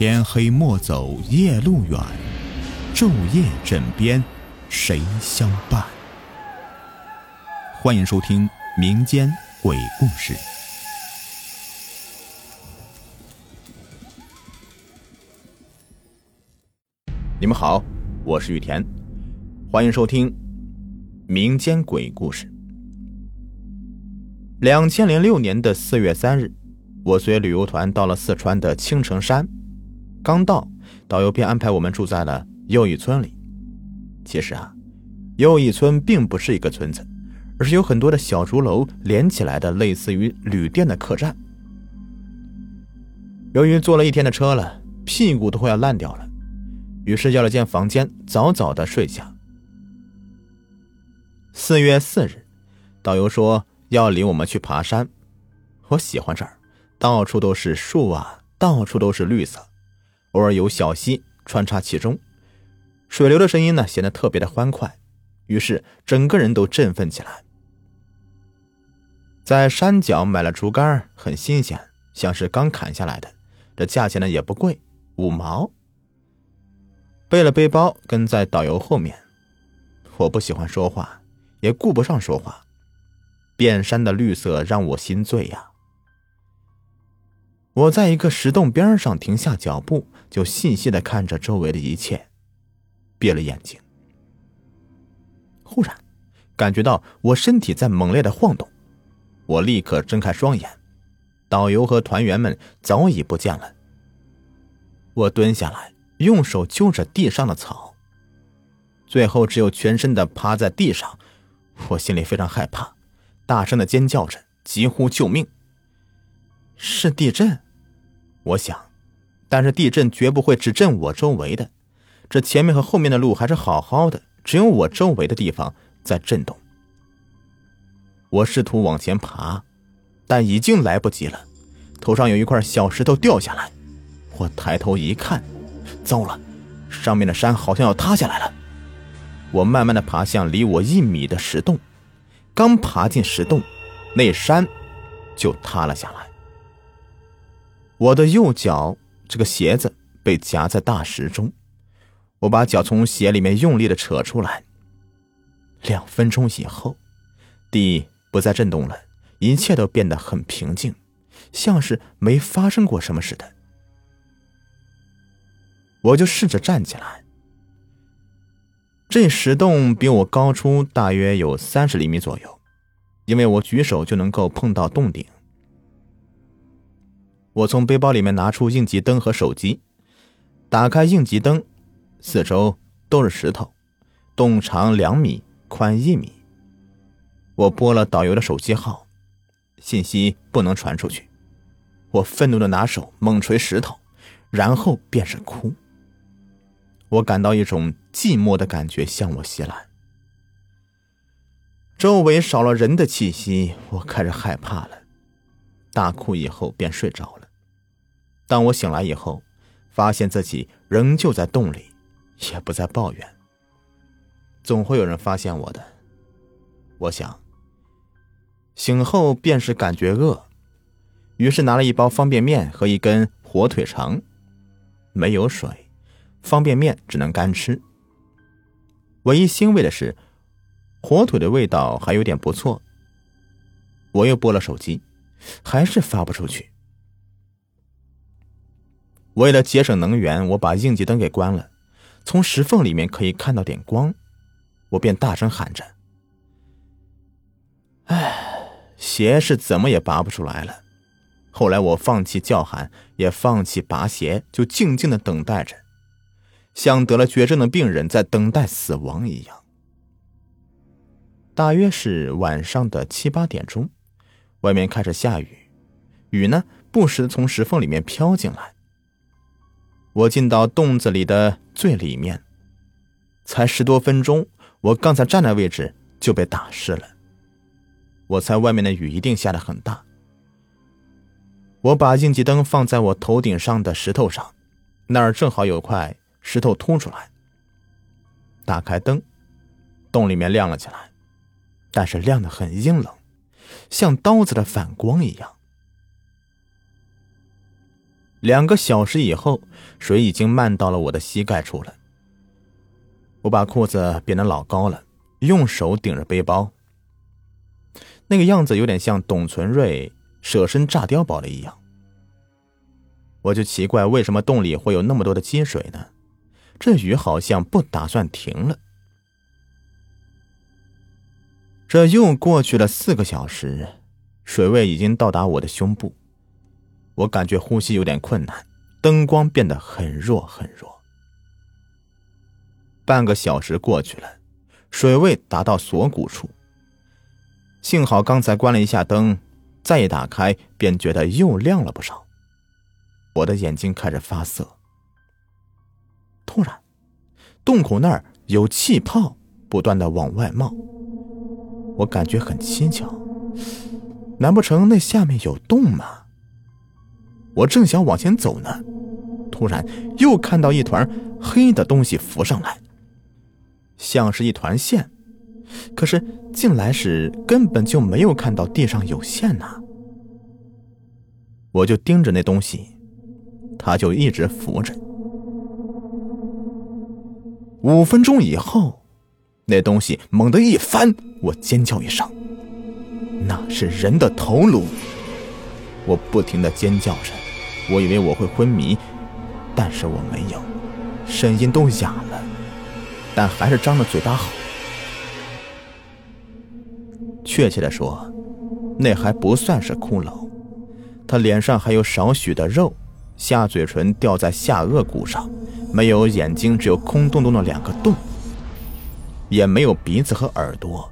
天黑莫走夜路远，昼夜枕边谁相伴？欢迎收听民间鬼故事。你们好，我是雨田，欢迎收听民间鬼故事。两千零六年的四月三日，我随旅游团到了四川的青城山。刚到，导游便安排我们住在了又一村里。其实啊，又一村并不是一个村子，而是有很多的小竹楼连起来的，类似于旅店的客栈。由于坐了一天的车了，屁股都快要烂掉了，于是要了间房间，早早的睡下。四月四日，导游说要领我们去爬山。我喜欢这儿，到处都是树啊，到处都是绿色。偶尔有小溪穿插其中，水流的声音呢显得特别的欢快，于是整个人都振奋起来。在山脚买了竹竿，很新鲜，像是刚砍下来的，这价钱呢也不贵，五毛。背了背包跟在导游后面，我不喜欢说话，也顾不上说话，遍山的绿色让我心醉呀。我在一个石洞边上停下脚步，就细细的看着周围的一切，闭了眼睛。忽然，感觉到我身体在猛烈的晃动，我立刻睁开双眼，导游和团员们早已不见了。我蹲下来，用手揪着地上的草，最后只有全身的趴在地上。我心里非常害怕，大声的尖叫着，急呼救命。是地震，我想，但是地震绝不会只震我周围的，这前面和后面的路还是好好的，只有我周围的地方在震动。我试图往前爬，但已经来不及了，头上有一块小石头掉下来，我抬头一看，糟了，上面的山好像要塌下来了。我慢慢的爬向离我一米的石洞，刚爬进石洞，那山就塌了下来。我的右脚这个鞋子被夹在大石中，我把脚从鞋里面用力的扯出来。两分钟以后，地不再震动了，一切都变得很平静，像是没发生过什么似的。我就试着站起来。这石洞比我高出大约有三十厘米左右，因为我举手就能够碰到洞顶。我从背包里面拿出应急灯和手机，打开应急灯，四周都是石头，洞长两米，宽一米。我拨了导游的手机号，信息不能传出去。我愤怒的拿手猛捶石头，然后便是哭。我感到一种寂寞的感觉向我袭来，周围少了人的气息，我开始害怕了。大哭以后便睡着了。当我醒来以后，发现自己仍旧在洞里，也不再抱怨。总会有人发现我的，我想。醒后便是感觉饿，于是拿了一包方便面和一根火腿肠。没有水，方便面只能干吃。唯一欣慰的是，火腿的味道还有点不错。我又拨了手机。还是发不出去。为了节省能源，我把应急灯给关了。从石缝里面可以看到点光，我便大声喊着：“哎，鞋是怎么也拔不出来了。”后来我放弃叫喊，也放弃拔鞋，就静静的等待着，像得了绝症的病人在等待死亡一样。大约是晚上的七八点钟。外面开始下雨，雨呢不时从石缝里面飘进来。我进到洞子里的最里面，才十多分钟，我刚才站的位置就被打湿了。我猜外面的雨一定下的很大。我把应急灯放在我头顶上的石头上，那儿正好有块石头凸出来。打开灯，洞里面亮了起来，但是亮的很阴冷。像刀子的反光一样。两个小时以后，水已经漫到了我的膝盖处了。我把裤子变得老高了，用手顶着背包，那个样子有点像董存瑞舍身炸碉堡了一样。我就奇怪，为什么洞里会有那么多的积水呢？这雨好像不打算停了。这又过去了四个小时，水位已经到达我的胸部，我感觉呼吸有点困难，灯光变得很弱很弱。半个小时过去了，水位达到锁骨处。幸好刚才关了一下灯，再一打开，便觉得又亮了不少。我的眼睛开始发涩。突然，洞口那儿有气泡不断的往外冒。我感觉很蹊跷，难不成那下面有洞吗？我正想往前走呢，突然又看到一团黑的东西浮上来，像是一团线，可是进来时根本就没有看到地上有线呐。我就盯着那东西，它就一直浮着。五分钟以后。那东西猛地一翻，我尖叫一声，那是人的头颅。我不停的尖叫着，我以为我会昏迷，但是我没有，声音都哑了，但还是张着嘴巴吼。确切的说，那还不算是骷髅，他脸上还有少许的肉，下嘴唇掉在下颚骨上，没有眼睛，只有空洞洞的两个洞。也没有鼻子和耳朵，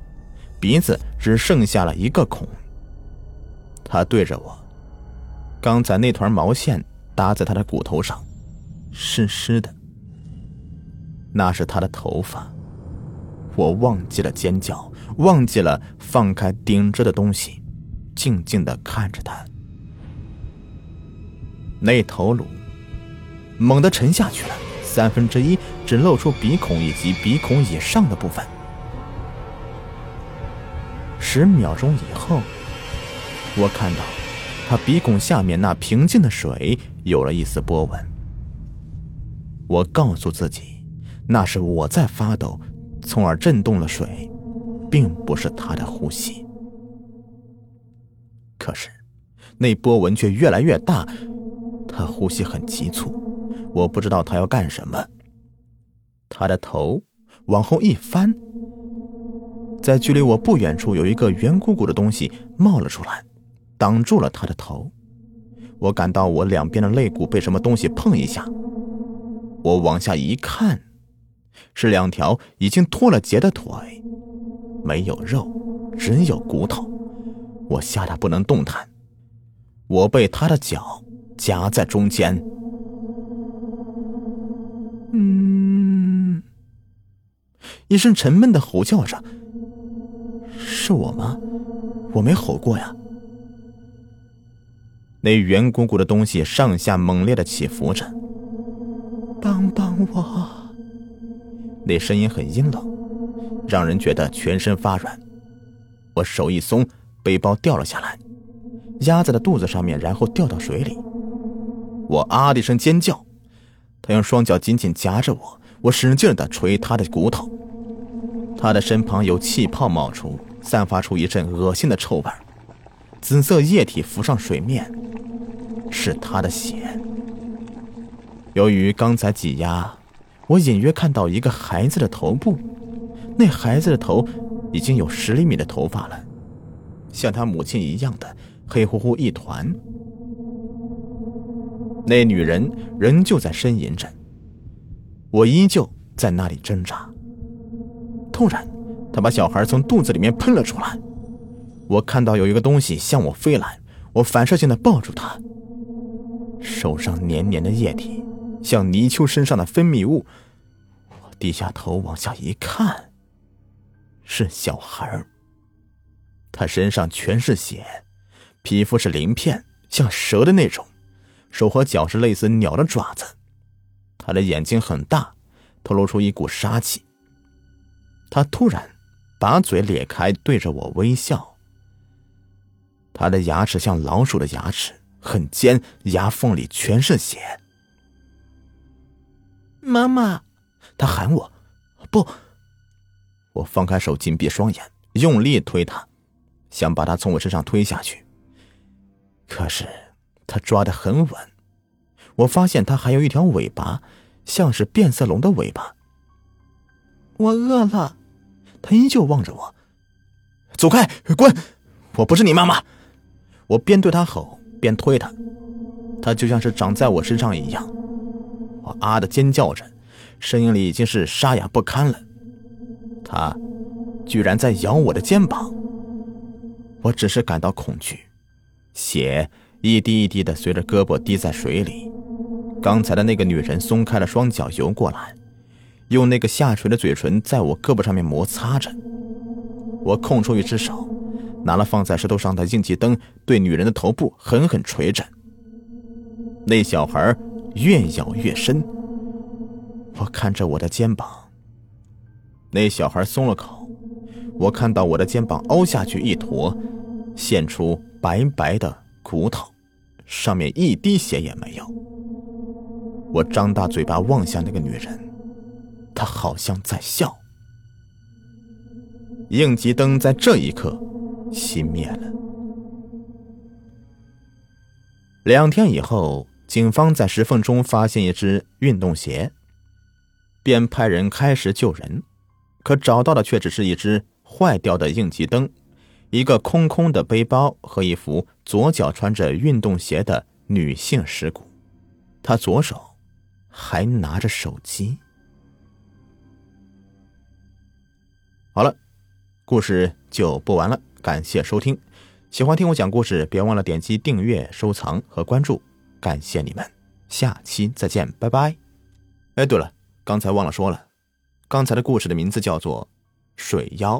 鼻子只剩下了一个孔。他对着我，刚才那团毛线搭在他的骨头上，湿湿的。那是他的头发。我忘记了尖叫，忘记了放开顶着的东西，静静的看着他。那头颅猛地沉下去了。三分之一只露出鼻孔以及鼻孔以上的部分。十秒钟以后，我看到他鼻孔下面那平静的水有了一丝波纹。我告诉自己，那是我在发抖，从而震动了水，并不是他的呼吸。可是，那波纹却越来越大，他呼吸很急促。我不知道他要干什么。他的头往后一翻，在距离我不远处有一个圆鼓鼓的东西冒了出来，挡住了他的头。我感到我两边的肋骨被什么东西碰一下。我往下一看，是两条已经脱了节的腿，没有肉，只有骨头。我吓得不能动弹。我被他的脚夹在中间。一声沉闷的吼叫着，是我吗？我没吼过呀。那圆鼓鼓的东西上下猛烈的起伏着，帮帮我！那声音很阴冷，让人觉得全身发软。我手一松，背包掉了下来，压在了肚子上面，然后掉到水里。我啊的一声尖叫。他用双脚紧紧夹着我，我使劲的捶他的骨头。他的身旁有气泡冒出，散发出一阵恶心的臭味。紫色液体浮上水面，是他的血。由于刚才挤压，我隐约看到一个孩子的头部。那孩子的头已经有十厘米的头发了，像他母亲一样的黑乎乎一团。那女人仍旧在呻吟着，我依旧在那里挣扎。突然，他把小孩从肚子里面喷了出来。我看到有一个东西向我飞来，我反射性的抱住他。手上黏黏的液体，像泥鳅身上的分泌物。我低下头往下一看，是小孩他身上全是血，皮肤是鳞片，像蛇的那种。手和脚是类似鸟的爪子，他的眼睛很大，透露出一股杀气。他突然把嘴咧开，对着我微笑。他的牙齿像老鼠的牙齿，很尖，牙缝里全是血。妈妈，他喊我，不。我放开手，紧闭双眼，用力推他，想把他从我身上推下去。可是他抓得很稳。我发现他还有一条尾巴，像是变色龙的尾巴。我饿了。他依旧望着我。走开，滚！我不是你妈妈。我边对他吼，边推他。他就像是长在我身上一样。我啊的尖叫着，声音里已经是沙哑不堪了。他居然在咬我的肩膀，我只是感到恐惧，血一滴一滴的随着胳膊滴在水里。刚才的那个女人松开了双脚游过来，用那个下垂的嘴唇在我胳膊上面摩擦着。我空出一只手，拿了放在石头上的应急灯，对女人的头部狠狠捶着。那小孩越咬越深，我看着我的肩膀。那小孩松了口，我看到我的肩膀凹下去一坨，现出白白的骨头，上面一滴血也没有。我张大嘴巴望向那个女人，他好像在笑。应急灯在这一刻熄灭了。两天以后，警方在石缝中发现一只运动鞋，便派人开始救人。可找到的却只是一只坏掉的应急灯，一个空空的背包和一副左脚穿着运动鞋的女性尸骨，她左手还拿着手机。好了，故事就播完了，感谢收听。喜欢听我讲故事，别忘了点击订阅、收藏和关注，感谢你们，下期再见，拜拜。哎，对了，刚才忘了说了。刚才的故事的名字叫做《水妖》。